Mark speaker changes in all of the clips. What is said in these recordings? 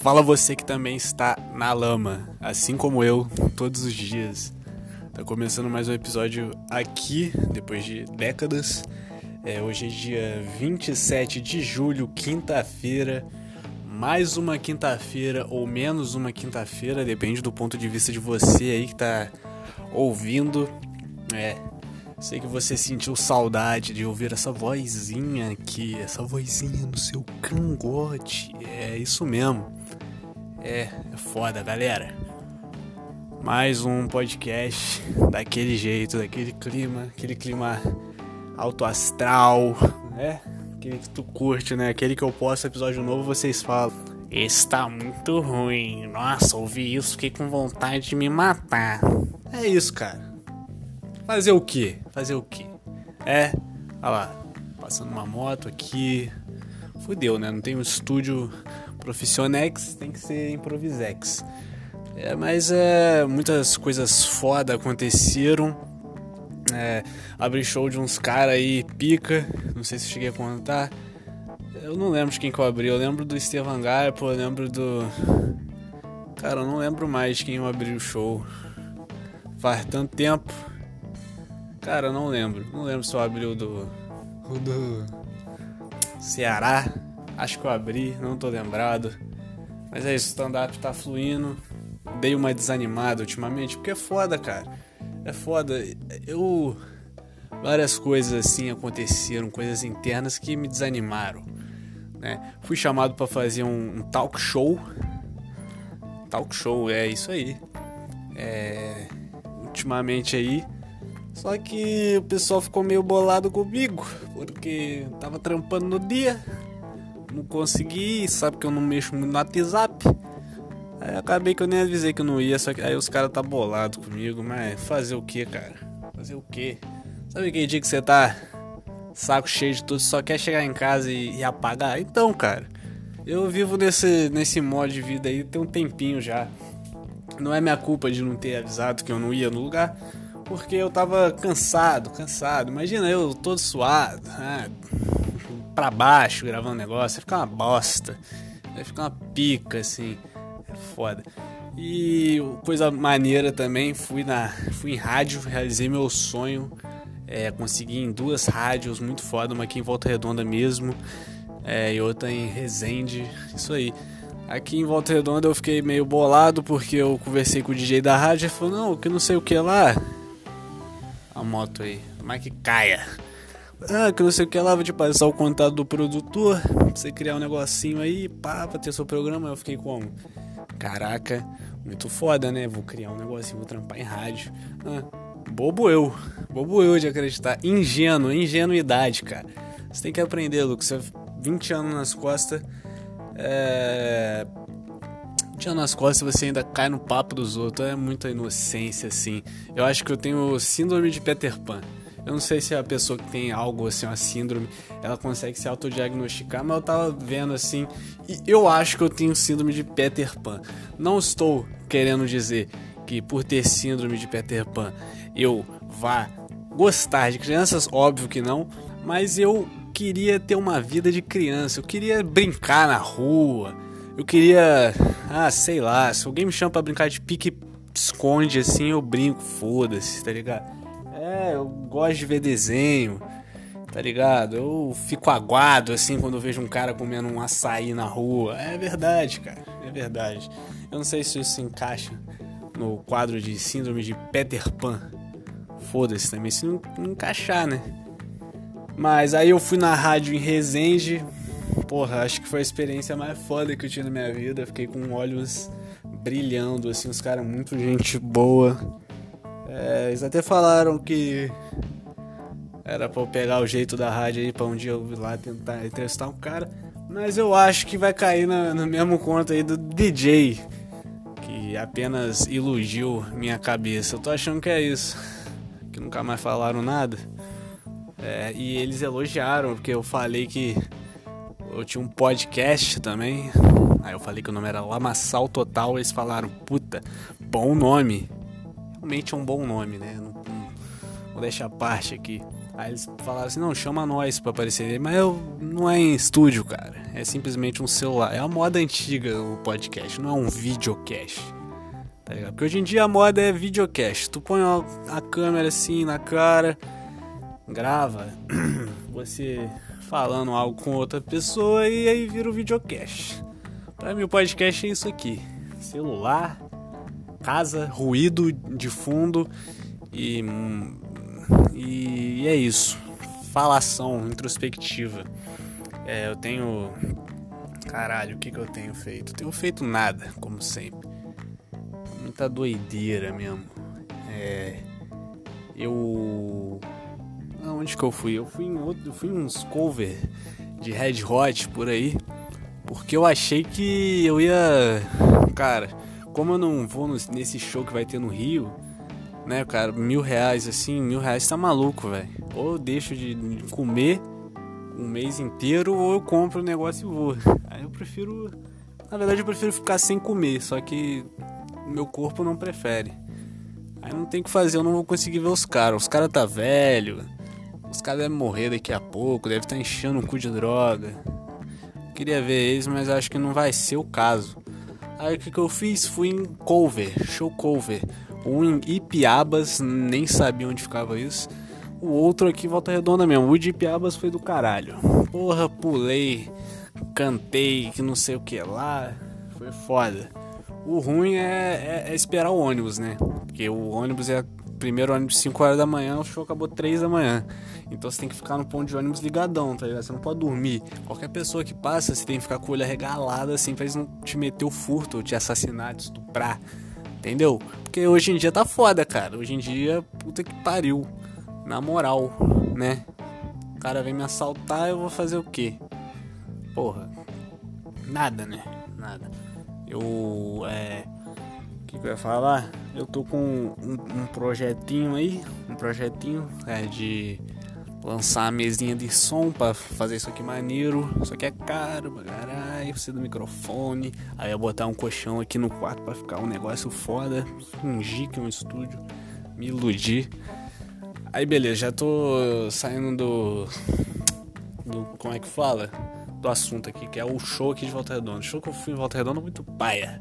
Speaker 1: Fala você que também está na lama, assim como eu, todos os dias. Tá começando mais um episódio aqui, depois de décadas. É, hoje é dia 27 de julho, quinta-feira. Mais uma quinta-feira ou menos uma quinta-feira, depende do ponto de vista de você aí que tá ouvindo. É, sei que você sentiu saudade de ouvir essa vozinha aqui, essa vozinha no seu cangote. É isso mesmo. É, é foda, galera. Mais um podcast daquele jeito, daquele clima, aquele clima alto astral, né? Aquele que tu curte, né? Aquele que eu posto episódio novo, vocês falam. Está muito ruim. Nossa, ouvi isso, fiquei com vontade de me matar. É isso, cara. Fazer o quê? Fazer o quê? É, olha lá, passando uma moto aqui. Fudeu, né? Não tem um estúdio Profissionex, tem que ser Improvisex. É, mas é, muitas coisas foda aconteceram. É, abri show de uns caras aí, pica. Não sei se cheguei a contar. Eu não lembro de quem que eu abri. Eu lembro do Estevan Garpo, eu lembro do. Cara, eu não lembro mais de quem eu abri o show. Faz tanto tempo. Cara, eu não lembro. Não lembro se eu abri o do. O do. Ceará. Acho que eu abri, não tô lembrado. Mas é isso, stand-up tá fluindo. Dei uma desanimada ultimamente, porque é foda, cara. É foda. Eu. Várias coisas assim aconteceram, coisas internas que me desanimaram. Né? Fui chamado para fazer um, um, talk show. Talk show, é isso aí. É, ultimamente aí. Só que o pessoal ficou meio bolado comigo, porque tava trampando no dia não consegui, sabe que eu não mexo muito no WhatsApp. Aí acabei que eu nem avisei que eu não ia, só que aí os caras tá bolado comigo, mas fazer o que, cara? Fazer o que? Sabe aquele dia que você tá saco cheio de tudo, só quer chegar em casa e, e, apagar? Então, cara, eu vivo nesse, nesse modo de vida aí tem um tempinho já. Não é minha culpa de não ter avisado que eu não ia no lugar, porque eu tava cansado, cansado. Imagina eu todo suado, ah, para baixo gravando negócio, vai ficar uma bosta. Vai ficar uma pica, assim. É foda. E coisa maneira também, fui na fui em rádio, realizei meu sonho. É, consegui em duas rádios muito foda, uma aqui em Volta Redonda mesmo, é, e outra em Resende. Isso aí. Aqui em Volta Redonda eu fiquei meio bolado porque eu conversei com o DJ da rádio e falou, não, que não sei o que lá. A moto aí, mas que caia. Ah, que não sei o que lá, vou te passar o contato do produtor, pra você criar um negocinho aí, pá, pra ter seu programa. Eu fiquei como? Caraca, muito foda, né? Vou criar um negocinho, vou trampar em rádio. Ah, bobo eu, bobo eu de acreditar. Ingênuo, ingenuidade, cara. Você tem que aprender, Lucas. Você 20 anos nas costas. É. 20 anos nas costas você ainda cai no papo dos outros. É muita inocência, assim. Eu acho que eu tenho síndrome de Peter Pan. Eu não sei se a pessoa que tem algo assim, uma síndrome, ela consegue se autodiagnosticar, mas eu tava vendo assim, e eu acho que eu tenho síndrome de Peter Pan. Não estou querendo dizer que por ter síndrome de Peter Pan eu vá gostar de crianças, óbvio que não, mas eu queria ter uma vida de criança, eu queria brincar na rua, eu queria, ah, sei lá, se alguém me chama para brincar de pique esconde assim, eu brinco, foda-se, tá ligado? É, eu gosto de ver desenho, tá ligado? Eu fico aguado assim quando vejo um cara comendo um açaí na rua. É verdade, cara, é verdade. Eu não sei se isso se encaixa no quadro de síndrome de Peter Pan. Foda-se também, se não, não encaixar, né? Mas aí eu fui na rádio em Resende. Porra, acho que foi a experiência mais foda que eu tive na minha vida. Fiquei com olhos brilhando, assim, os caras muito gente boa. É, eles até falaram que era pra eu pegar o jeito da rádio aí pra um dia eu ir lá tentar entrevistar um cara. Mas eu acho que vai cair na, no mesmo conto aí do DJ. Que apenas iludiu minha cabeça. Eu tô achando que é isso. Que nunca mais falaram nada. É, e eles elogiaram, porque eu falei que eu tinha um podcast também. Aí eu falei que o nome era Lamaçal Total. Eles falaram, puta, bom nome realmente é um bom nome, né? Não, não, vou deixar a parte aqui. Aí eles falaram assim, não, chama nós pra aparecer. Mas eu, não é em estúdio, cara. É simplesmente um celular. É a moda antiga o podcast, não é um videocast. Tá ligado? Porque hoje em dia a moda é videocast. Tu põe a câmera assim na cara, grava você falando algo com outra pessoa e aí vira o um videocast. Pra mim o podcast é isso aqui. Celular, casa, ruído de fundo e, e é isso. Falação introspectiva. É, eu tenho. Caralho, o que, que eu tenho feito? tenho feito nada, como sempre. Muita doideira mesmo. É. Eu. Onde que eu fui? Eu fui em outro. Eu fui em uns cover de Red Hot por aí. Porque eu achei que eu ia. Cara como eu não vou nesse show que vai ter no Rio, né, cara, mil reais assim, mil reais tá maluco, velho. Ou eu deixo de comer um mês inteiro, ou eu compro o negócio e vou. Aí eu prefiro. Na verdade, eu prefiro ficar sem comer, só que meu corpo não prefere. Aí não tem o que fazer, eu não vou conseguir ver os caras. Os caras tá velho, os caras devem morrer daqui a pouco, deve estar tá enchendo o cu de droga. queria ver eles, mas acho que não vai ser o caso. Aí o que, que eu fiz? Fui em cover, show cover. Um em Ipiabas, nem sabia onde ficava isso. O outro aqui, Volta Redonda mesmo. O de Ipiabas foi do caralho. Porra, pulei, cantei, que não sei o que lá. Foi foda. O ruim é, é, é esperar o ônibus, né? Porque o ônibus é primeiro ônibus 5 horas da manhã, o show acabou 3 da manhã. Então você tem que ficar no ponto de ônibus ligadão, tá ligado? Você não pode dormir. Qualquer pessoa que passa, você tem que ficar com o olho arregalado assim pra eles não te meter o furto, te assassinar, te estuprar. Entendeu? Porque hoje em dia tá foda, cara. Hoje em dia, puta que pariu. Na moral, né? O cara vem me assaltar, eu vou fazer o quê? Porra. Nada, né? Nada. Eu. É que, que eu ia falar? Eu tô com um, um projetinho aí, um projetinho é, de lançar a mesinha de som para fazer isso aqui maneiro. Só que é caro pra caralho, precisa do microfone. Aí eu botar um colchão aqui no quarto para ficar um negócio foda. Fingir que é um estúdio, me iludir. Aí beleza, já tô saindo do. do como é que fala? Do assunto aqui, que é o show aqui de Volta Redonda. O show que eu fui em Volta Redonda muito paia.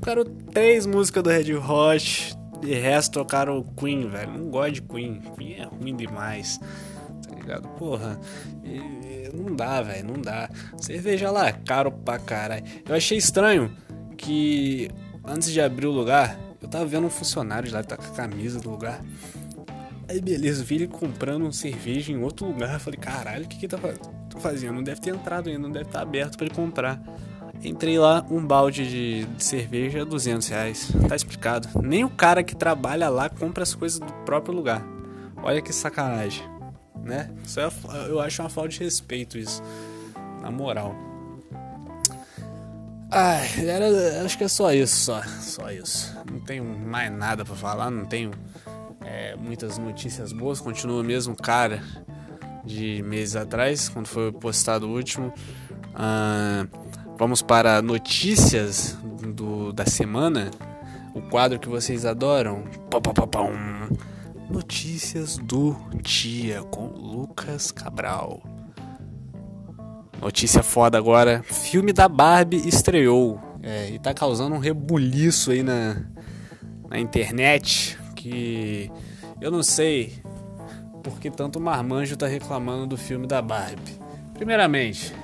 Speaker 1: Tocaram três músicas do Red Hot. De resto tocaram Queen, velho. Não gosto de Queen. Queen é ruim demais. Tá ligado? Porra. Não dá, velho. Não dá. Cerveja lá caro pra caralho. Eu achei estranho que antes de abrir o lugar, eu tava vendo um funcionário lá tá com a camisa do lugar. Aí beleza, vi ele comprando cerveja em outro lugar. falei, caralho, o que que tá fazendo? Não deve ter entrado ainda, não deve estar tá aberto para ele comprar. Entrei lá, um balde de, de cerveja, 200 reais. Tá explicado. Nem o cara que trabalha lá compra as coisas do próprio lugar. Olha que sacanagem, né? Isso é, eu acho uma falta de respeito isso. Na moral. Ai, era, acho que é só isso, só, só isso. Não tenho mais nada para falar, não tenho é, muitas notícias boas. Continua mesmo cara de meses atrás, quando foi postado o último. Ah, Vamos para notícias do, da semana. O quadro que vocês adoram. Notícias do dia com Lucas Cabral. Notícia foda agora. Filme da Barbie estreou. É, e tá causando um rebuliço aí na, na internet. Que eu não sei porque tanto marmanjo tá reclamando do filme da Barbie. Primeiramente,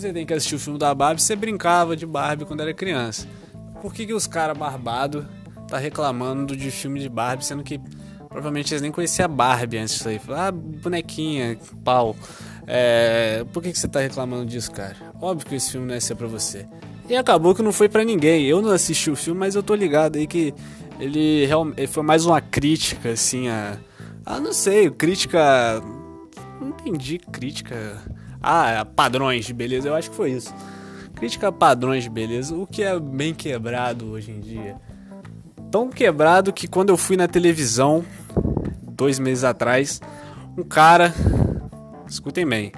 Speaker 1: você tem que assistir o filme da Barbie, você brincava de Barbie quando era criança. Por que, que os caras barbados tá reclamando de filme de Barbie, sendo que provavelmente eles nem conheciam a Barbie antes disso aí? Ah, bonequinha, pau. É, por que, que você tá reclamando disso, cara? Óbvio que esse filme não ia ser pra você. E acabou que não foi para ninguém. Eu não assisti o filme, mas eu tô ligado aí que ele, realmente foi mais uma crítica, assim, a. Ah, não sei, crítica. Não entendi crítica ah, padrões de beleza, eu acho que foi isso. Crítica a padrões de beleza, o que é bem quebrado hoje em dia. Tão quebrado que quando eu fui na televisão, dois meses atrás, um cara. Escutem bem.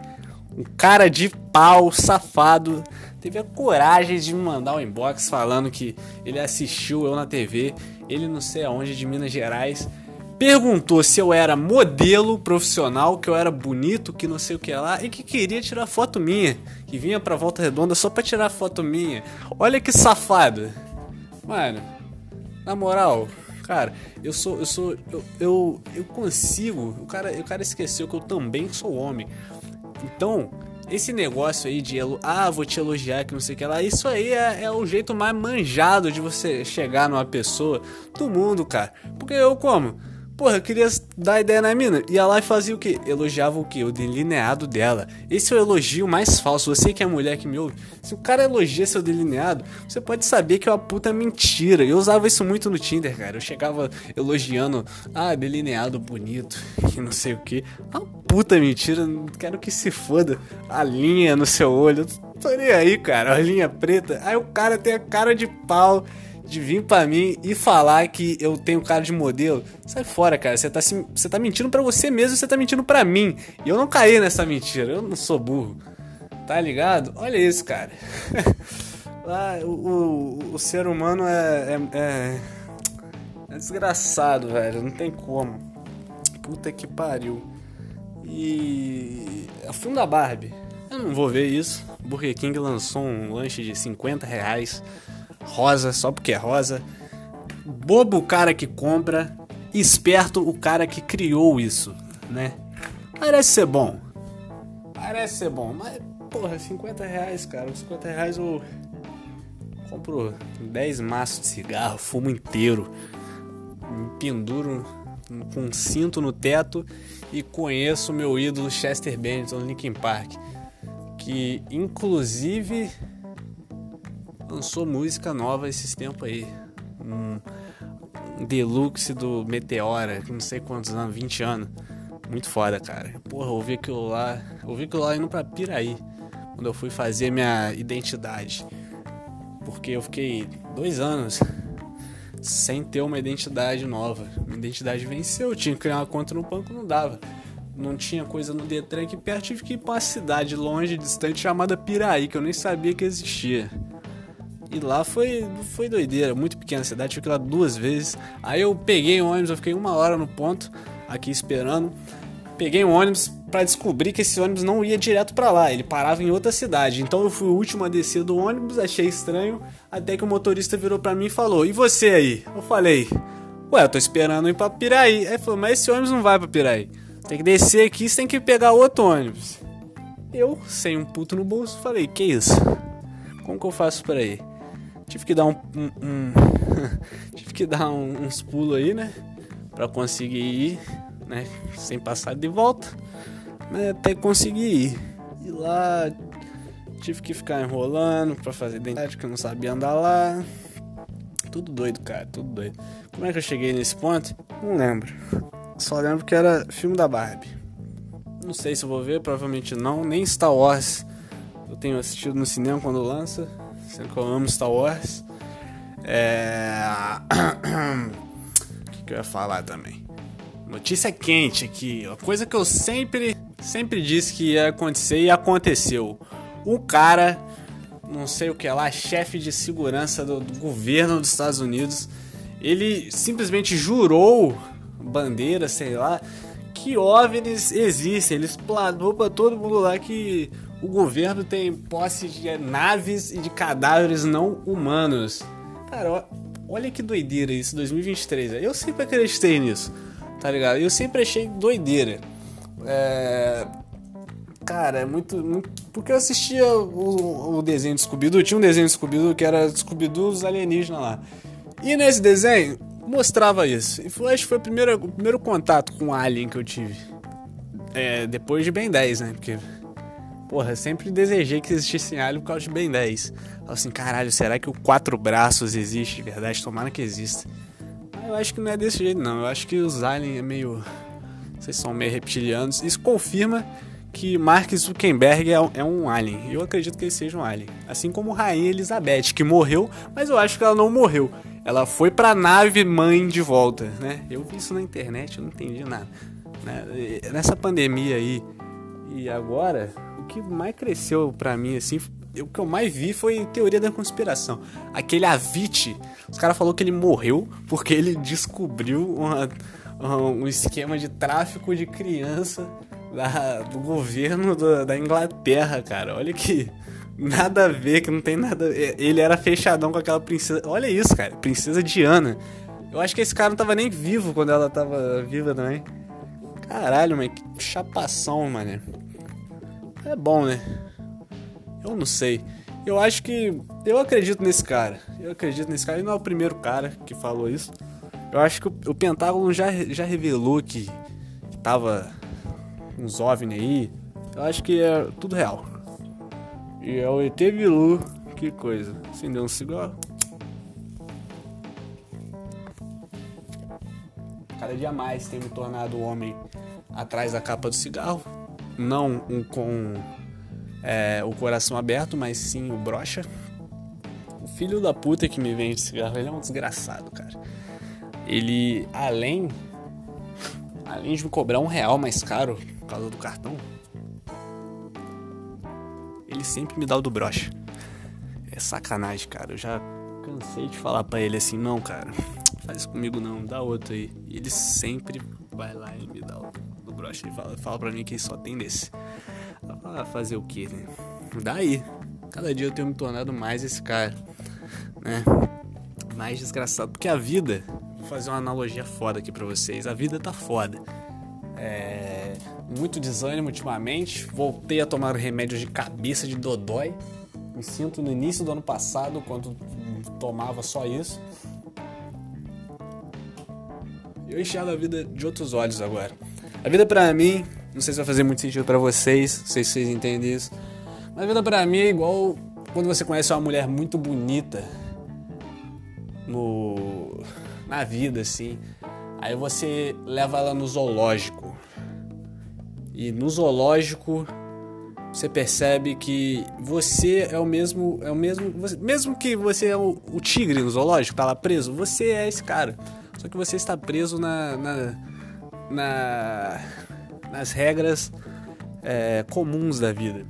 Speaker 1: Um cara de pau, safado, teve a coragem de me mandar um inbox falando que ele assistiu eu na TV, ele não sei aonde, de Minas Gerais, perguntou se eu era modelo profissional, que eu era bonito, que não sei o que lá, e que queria tirar foto minha. Que vinha pra volta redonda só pra tirar foto minha. Olha que safado. Mano, na moral, cara, eu sou. Eu sou. Eu, eu, eu consigo. O cara, o cara esqueceu que eu também sou homem. Então, esse negócio aí de ah, vou te elogiar, que não sei o que lá, isso aí é, é, o jeito mais manjado de você chegar numa pessoa do mundo, cara. Porque eu como? Porra, eu queria dar ideia na mina. Ia lá e fazia o quê? Elogiava o quê? O delineado dela. Esse é o elogio mais falso. Você que é mulher que me ouve. Se o cara elogia seu delineado, você pode saber que é uma puta mentira. Eu usava isso muito no Tinder, cara. Eu chegava elogiando, ah, delineado bonito, que não sei o que. Uma puta mentira. Quero que se foda. A linha no seu olho. Tô nem aí, cara. A linha preta. Aí o cara tem a cara de pau de vir para mim e falar que eu tenho cara de modelo, sai fora, cara. Você tá, você tá mentindo para você mesmo, você tá mentindo para mim. E eu não caí nessa mentira, eu não sou burro. Tá ligado? Olha isso, cara. ah, o, o, o, ser humano é, é, é, é desgraçado, velho. Não tem como. Puta que pariu. E. É o filme da Barbie. Eu não vou ver isso. Burger King lançou um lanche de 50 reais rosa só porque é rosa. Bobo o cara que compra, esperto o cara que criou isso, né? Parece ser bom. Parece ser bom, mas porra, 50 reais, cara. 50 reais eu compro 10 maços de cigarro, fumo inteiro, me penduro com um cinto no teto e conheço meu ídolo Chester Bennington Linkin Park, que inclusive lançou música nova esses tempos aí. Um, deluxe do Meteora, não sei quantos anos, 20 anos. Muito foda, cara. Porra, ouvi aquilo lá. Ouvi aquilo lá indo pra Piraí. Quando eu fui fazer minha identidade. Porque eu fiquei dois anos sem ter uma identidade nova. Minha identidade venceu. Eu tinha que criar uma conta no banco, não dava. Não tinha coisa no Detran aqui perto. Tive que ir pra uma cidade longe, distante, chamada Piraí, que eu nem sabia que existia. E lá foi, foi doideira, muito pequena a cidade, fiquei lá duas vezes. Aí eu peguei um ônibus, eu fiquei uma hora no ponto, aqui esperando. Peguei um ônibus para descobrir que esse ônibus não ia direto para lá, ele parava em outra cidade. Então eu fui o último a descer do ônibus, achei estranho, até que o motorista virou para mim e falou: "E você aí?" Eu falei: "Ué, eu tô esperando ir para Piraí". Aí ele falou: "Mas esse ônibus não vai para Piraí. Tem que descer aqui, você tem que pegar outro ônibus". Eu, sem um puto no bolso, falei: "Que isso? Como que eu faço para ir?" Tive que dar um, um, um tive que dar um, uns pulos aí, né, para conseguir ir, né, sem passar de volta, mas até conseguir ir. E lá tive que ficar enrolando para fazer identidade que eu não sabia andar lá. Tudo doido, cara, tudo doido. Como é que eu cheguei nesse ponto? Não lembro. Só lembro que era filme da Barbie. Não sei se eu vou ver, provavelmente não. Nem Star Wars eu tenho assistido no cinema quando lança sendo que eu amo Star Wars. É... o que, que eu ia falar também? Notícia quente aqui, uma coisa que eu sempre, sempre disse que ia acontecer e aconteceu. Um cara, não sei o que lá, chefe de segurança do, do governo dos Estados Unidos, ele simplesmente jurou bandeira, sei lá, que OVNIs existem. Ele explanou pra todo mundo lá que o governo tem posse de naves e de cadáveres não humanos. Cara, olha que doideira isso, 2023. Eu sempre acreditei nisso, tá ligado? Eu sempre achei doideira. É... Cara, é muito, muito. Porque eu assistia o, o desenho de Scooby-Doo. Tinha um desenho de Scooby-Doo que era Scooby-Doo os alienígenas lá. E nesse desenho mostrava isso. E foi, acho que foi o primeiro, o primeiro contato com o Alien que eu tive. É, depois de Ben 10, né? Porque Porra, sempre desejei que existisse alien por causa de Ben 10. Falei assim, caralho, será que o quatro braços existe de verdade? Tomara que exista. Mas eu acho que não é desse jeito, não. Eu acho que os aliens é meio. Vocês são meio reptilianos. Isso confirma que Mark Zuckerberg é um, é um alien. Eu acredito que ele seja um alien. Assim como Rainha Elizabeth, que morreu, mas eu acho que ela não morreu. Ela foi pra nave mãe de volta, né? Eu vi isso na internet, eu não entendi nada. Né? Nessa pandemia aí e agora, que mais cresceu para mim, assim, o que eu mais vi foi teoria da conspiração. Aquele Avicii, os caras falou que ele morreu porque ele descobriu uma, um esquema de tráfico de criança da, do governo da Inglaterra, cara. Olha que nada a ver, que não tem nada. Ele era fechadão com aquela princesa. Olha isso, cara. Princesa Diana. Eu acho que esse cara não tava nem vivo quando ela tava viva também. Caralho, mano, que chapação, mano. É bom, né? Eu não sei. Eu acho que. Eu acredito nesse cara. Eu acredito nesse cara. Ele não é o primeiro cara que falou isso. Eu acho que o, Pentágono já, já revelou que, que tava uns OVNI aí. Eu acho que é tudo real. E é o ET Bilu. Que coisa. Acendeu um cigarro. Cada dia mais tem me tornado o homem atrás da capa do cigarro. Não um com é, o coração aberto, mas sim o brocha. O filho da puta que me vende cigarro, ele é um desgraçado, cara. Ele, além, além de me cobrar um real mais caro por causa do cartão, ele sempre me dá o do brocha. É sacanagem, cara. Eu já cansei de falar para ele assim, não, cara, faz comigo não, dá outro aí. E ele sempre vai lá e me dá o do brocha. Ele fala, fala pra mim que só tem desse. Ah, fazer o que, né? Daí, cada dia eu tenho me tornado mais esse cara, né? Mais desgraçado. Porque a vida, vou fazer uma analogia foda aqui pra vocês. A vida tá foda. É, muito desânimo ultimamente. Voltei a tomar remédios de cabeça de dodói. Me sinto no início do ano passado, quando tomava só isso. Eu enxergo a vida de outros olhos agora. A vida para mim não sei se vai fazer muito sentido para vocês, não sei se vocês entendem isso. Mas a vida pra mim é igual quando você conhece uma mulher muito bonita no na vida assim. Aí você leva ela no zoológico. E no zoológico você percebe que você é o mesmo, é o mesmo, você, mesmo que você é o, o, tigre no zoológico, tá lá preso, você é esse cara. Só que você está preso na, na, na nas regras é, comuns da vida.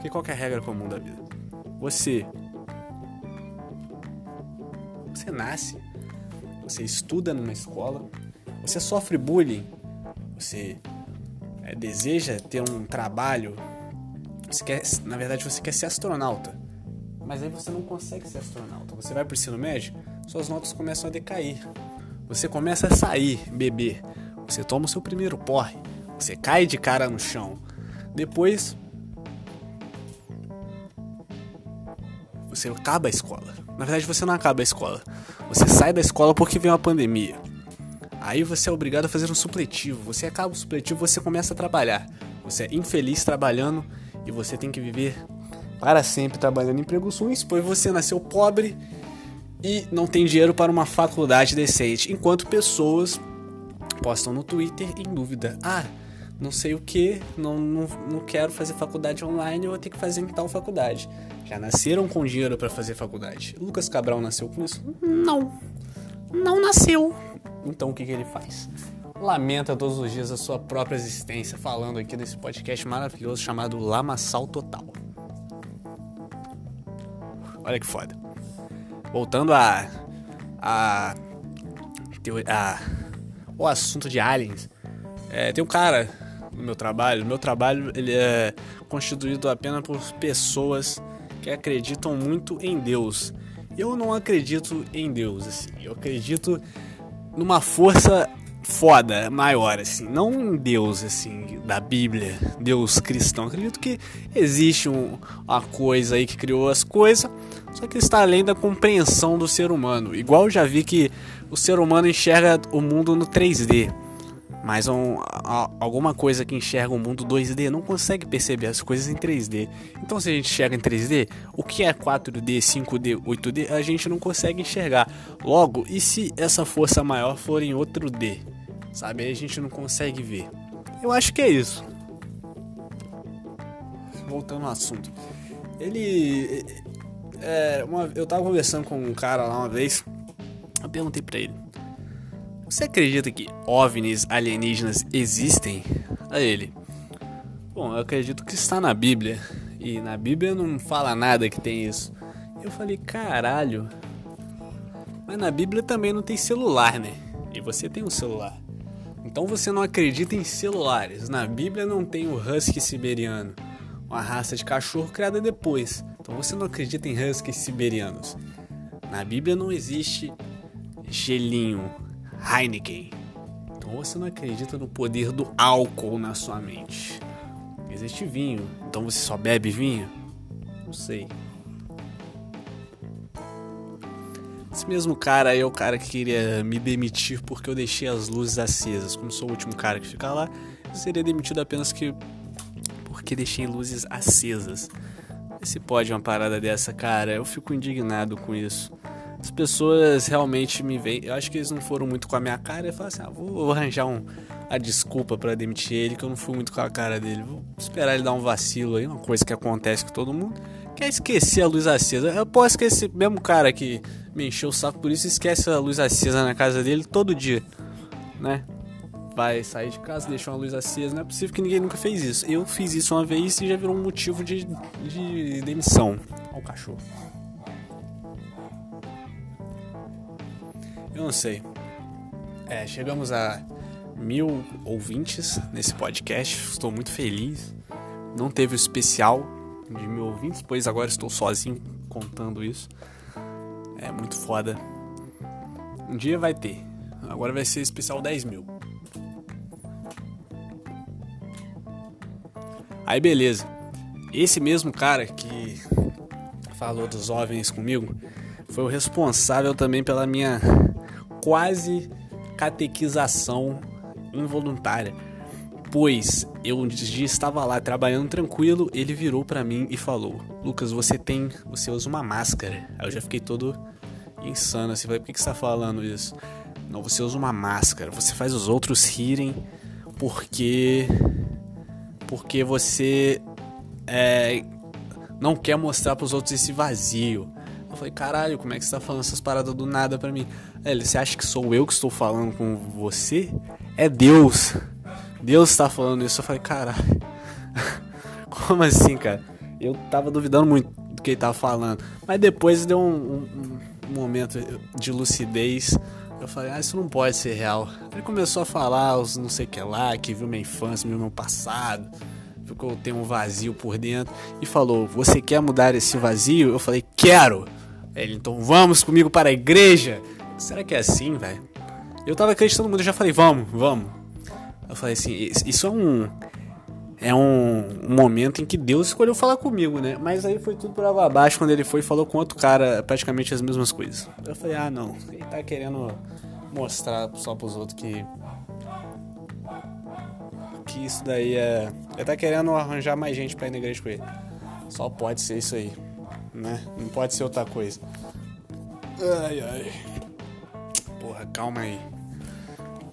Speaker 1: Que qual é a regra comum da vida? Você você nasce, você estuda numa escola, você sofre bullying, você é, deseja ter um trabalho, você quer, na verdade você quer ser astronauta, mas aí você não consegue ser astronauta. Você vai para o ensino médio, suas notas começam a decair, você começa a sair, beber, você toma o seu primeiro porre, você cai de cara no chão. Depois você acaba a escola. Na verdade, você não acaba a escola. Você sai da escola porque vem uma pandemia. Aí você é obrigado a fazer um supletivo. Você acaba o supletivo, você começa a trabalhar. Você é infeliz trabalhando e você tem que viver para sempre trabalhando em empregos ruins, pois você nasceu pobre e não tem dinheiro para uma faculdade decente, enquanto pessoas postam no Twitter em dúvida. Ah, não sei o que, não, não, não quero fazer faculdade online, eu vou ter que fazer em tal faculdade. Já nasceram com dinheiro para fazer faculdade. Lucas Cabral nasceu com isso? Não, não nasceu. Então o que, que ele faz? Lamenta todos os dias a sua própria existência, falando aqui nesse podcast maravilhoso chamado Lamaçal Total. Olha que foda. Voltando a. a. a o assunto de aliens. É, tem um cara no meu trabalho. Meu trabalho ele é constituído apenas por pessoas que acreditam muito em Deus. Eu não acredito em Deus, assim. Eu acredito numa força foda, maior, assim. Não em Deus, assim, da Bíblia, Deus cristão. acredito que existe um, uma coisa aí que criou as coisas, só que está além da compreensão do ser humano. Igual eu já vi que o ser humano enxerga o mundo no 3D, mas um, a, alguma coisa que enxerga o mundo 2D não consegue perceber as coisas em 3D. Então, se a gente enxerga em 3D, o que é 4D, 5D, 8D, a gente não consegue enxergar. Logo, e se essa força maior for em outro D? Sabe? Aí a gente não consegue ver. Eu acho que é isso. Voltando ao assunto. Ele é, uma, eu tava conversando com um cara lá uma vez. Eu perguntei pra ele: Você acredita que OVNIs alienígenas existem? A ele: Bom, eu acredito que está na Bíblia. E na Bíblia não fala nada que tem isso. Eu falei: Caralho. Mas na Bíblia também não tem celular, né? E você tem um celular. Então você não acredita em celulares. Na Bíblia não tem o husky siberiano, uma raça de cachorro criada depois. Então você não acredita em huskies siberianos. Na Bíblia não existe gelinho, Heineken. Então você não acredita no poder do álcool na sua mente. Existe vinho. Então você só bebe vinho? Não sei. Esse mesmo cara aí é o cara que queria me demitir porque eu deixei as luzes acesas. Como sou o último cara que fica lá, eu seria demitido apenas que porque deixei luzes acesas. Se pode uma parada dessa, cara, eu fico indignado com isso. As pessoas realmente me veem. Eu acho que eles não foram muito com a minha cara e falaram assim: ah, vou arranjar um, a desculpa para demitir ele, que eu não fui muito com a cara dele. Vou esperar ele dar um vacilo aí, uma coisa que acontece com todo mundo. Quer esquecer a luz acesa. Eu posso esquecer, mesmo cara que me encheu o saco por isso, esquece a luz acesa na casa dele todo dia, né? Vai sair de casa, deixa uma luz acesa. Não é possível que ninguém nunca fez isso. Eu fiz isso uma vez e já virou um motivo de, de demissão ao cachorro. Eu não sei. É, chegamos a mil ouvintes nesse podcast. Estou muito feliz. Não teve o especial de mil ouvintes, pois agora estou sozinho contando isso. Muito foda. Um dia vai ter. Agora vai ser especial 10 mil. Aí beleza. Esse mesmo cara que falou dos OVNIs comigo foi o responsável também pela minha quase catequização involuntária depois, eu um dia estava lá trabalhando tranquilo, ele virou para mim e falou: "Lucas, você tem, você usa uma máscara". Aí eu já fiquei todo insano assim, falei: "Por que você tá falando isso?" Não, você usa uma máscara, você faz os outros rirem porque porque você é, não quer mostrar para os outros esse vazio. Eu falei, caralho, como é que você tá falando essas paradas do nada pra mim? Ele, você acha que sou eu que estou falando com você? É Deus. Deus tá falando isso. Eu falei, caralho. Como assim, cara? Eu tava duvidando muito do que ele tava falando. Mas depois deu um, um, um momento de lucidez. Eu falei, ah, isso não pode ser real. Ele começou a falar os não sei o que lá, que viu minha infância, viu meu passado, ficou tem um vazio por dentro. E falou, você quer mudar esse vazio? Eu falei, quero! Ele, então vamos comigo para a igreja. Será que é assim, velho? Eu tava acreditando muito, eu já falei, vamos, vamos. Eu falei assim, isso é um é um, um, momento em que Deus escolheu falar comigo, né? Mas aí foi tudo por água abaixo quando ele foi e falou com outro cara praticamente as mesmas coisas. Eu falei, ah não, ele tá querendo mostrar só pros outros que. Que isso daí é. Ele tá querendo arranjar mais gente pra ir na igreja com ele. Só pode ser isso aí, né? Não pode ser outra coisa. Ai ai. Porra, calma aí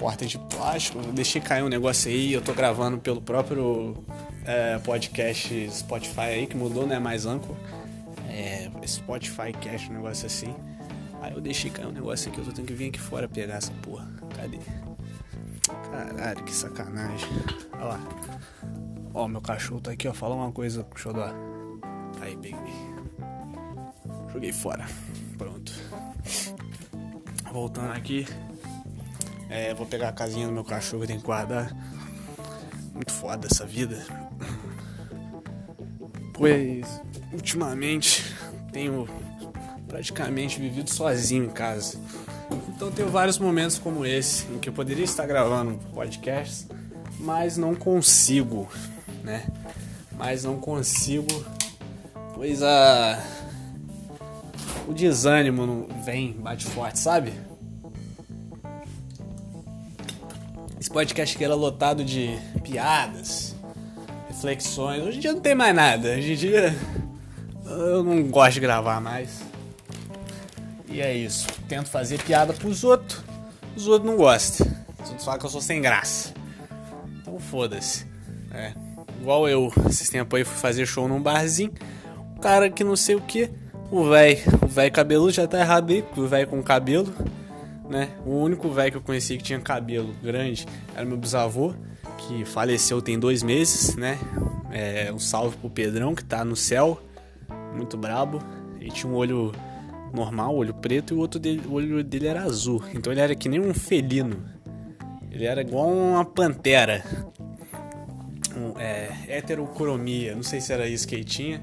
Speaker 1: porta de plástico. Eu deixei cair um negócio aí, eu tô gravando pelo próprio é, podcast Spotify aí, que mudou, né? Mais Anchor. É, Spotify Cast, um negócio assim. Aí eu deixei cair um negócio aqui, eu tô tendo que vir aqui fora pegar essa porra. Cadê? Caralho, que sacanagem. Olha lá. Ó, meu cachorro tá aqui, ó. Fala uma coisa, xodó. Aí, peguei. Joguei fora. Pronto. Voltando aqui. É, vou pegar a casinha do meu cachorro tem que guardar. Muito foda essa vida. Pois, ultimamente, tenho praticamente vivido sozinho em casa. Então tenho vários momentos como esse, em que eu poderia estar gravando podcasts, mas não consigo, né? Mas não consigo, pois a... O desânimo vem, bate forte, sabe? Podcast que era lotado de piadas, reflexões. Hoje em dia não tem mais nada. Hoje em dia eu não gosto de gravar mais. E é isso. Tento fazer piada pros outros. Os outros não gostam. Os outros falam que eu sou sem graça. Então foda-se. É. Igual eu, esses tempos aí fui fazer show num barzinho. O cara que não sei o que. O velho, o velho cabeludo já tá errado aí, o velho com cabelo né? O único velho que eu conheci que tinha cabelo grande era meu bisavô, que faleceu tem dois meses, né? É, um salve pro Pedrão, que tá no céu, muito brabo. Ele tinha um olho normal, olho preto, e o outro dele, o olho dele era azul. Então ele era que nem um felino. Ele era igual uma pantera. Um, é, heterocromia. Não sei se era isso que ele tinha,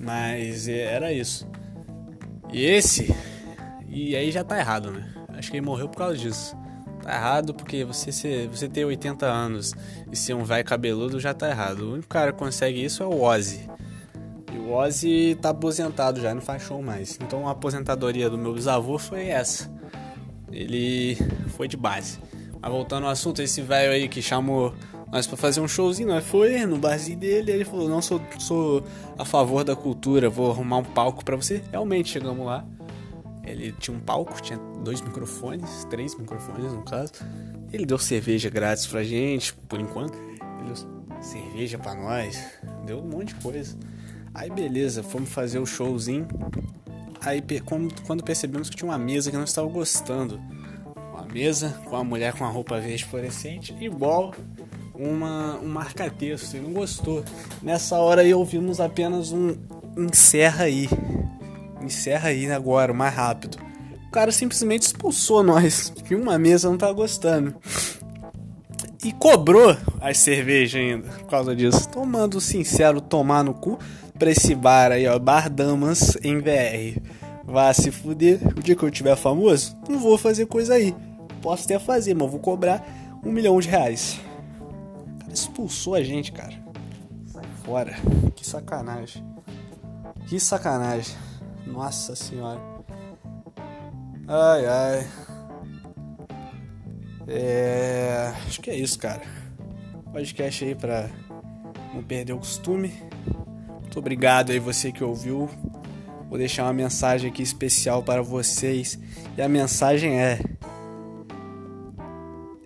Speaker 1: mas era isso. E esse. E aí já tá errado, né? Acho que ele morreu por causa disso. Tá errado porque você, ser, você ter 80 anos e ser um velho cabeludo já tá errado. O único cara que consegue isso é o Ozzy. E o Ozzy tá aposentado já, não faz show mais. Então a aposentadoria do meu bisavô foi essa. Ele foi de base. Mas voltando ao assunto, esse velho aí que chamou nós para fazer um showzinho, nós foi no barzinho dele, ele falou: "Não sou, sou a favor da cultura, vou arrumar um palco para você". Realmente chegamos lá. Ele tinha um palco, tinha dois microfones, três microfones no caso. Ele deu cerveja grátis pra gente, por enquanto. Ele deu cerveja pra nós, deu um monte de coisa. Aí beleza, fomos fazer o showzinho. Aí quando percebemos que tinha uma mesa que não estava gostando. Uma mesa com uma mulher com a roupa verde fluorescente, igual uma, um marca-texto, não gostou. Nessa hora aí ouvimos apenas um encerra aí encerra aí agora, mais rápido. O cara simplesmente expulsou nós, que uma mesa não tá gostando. E cobrou as cervejas ainda, por causa disso. Tomando sincero tomar no cu pra esse bar aí, ó, Bar Damas em VR. Vá se fuder. O dia que eu tiver famoso, não vou fazer coisa aí. Posso até fazer, mas vou cobrar um milhão de reais. O cara expulsou a gente, cara. Sai fora. Que sacanagem. Que sacanagem. Nossa senhora. Ai, ai. É. Acho que é isso, cara. Podcast aí pra não perder o costume. Muito obrigado aí você que ouviu. Vou deixar uma mensagem aqui especial para vocês. E a mensagem é: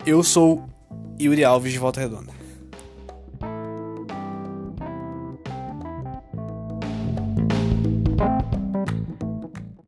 Speaker 1: Eu sou Yuri Alves de Volta Redonda.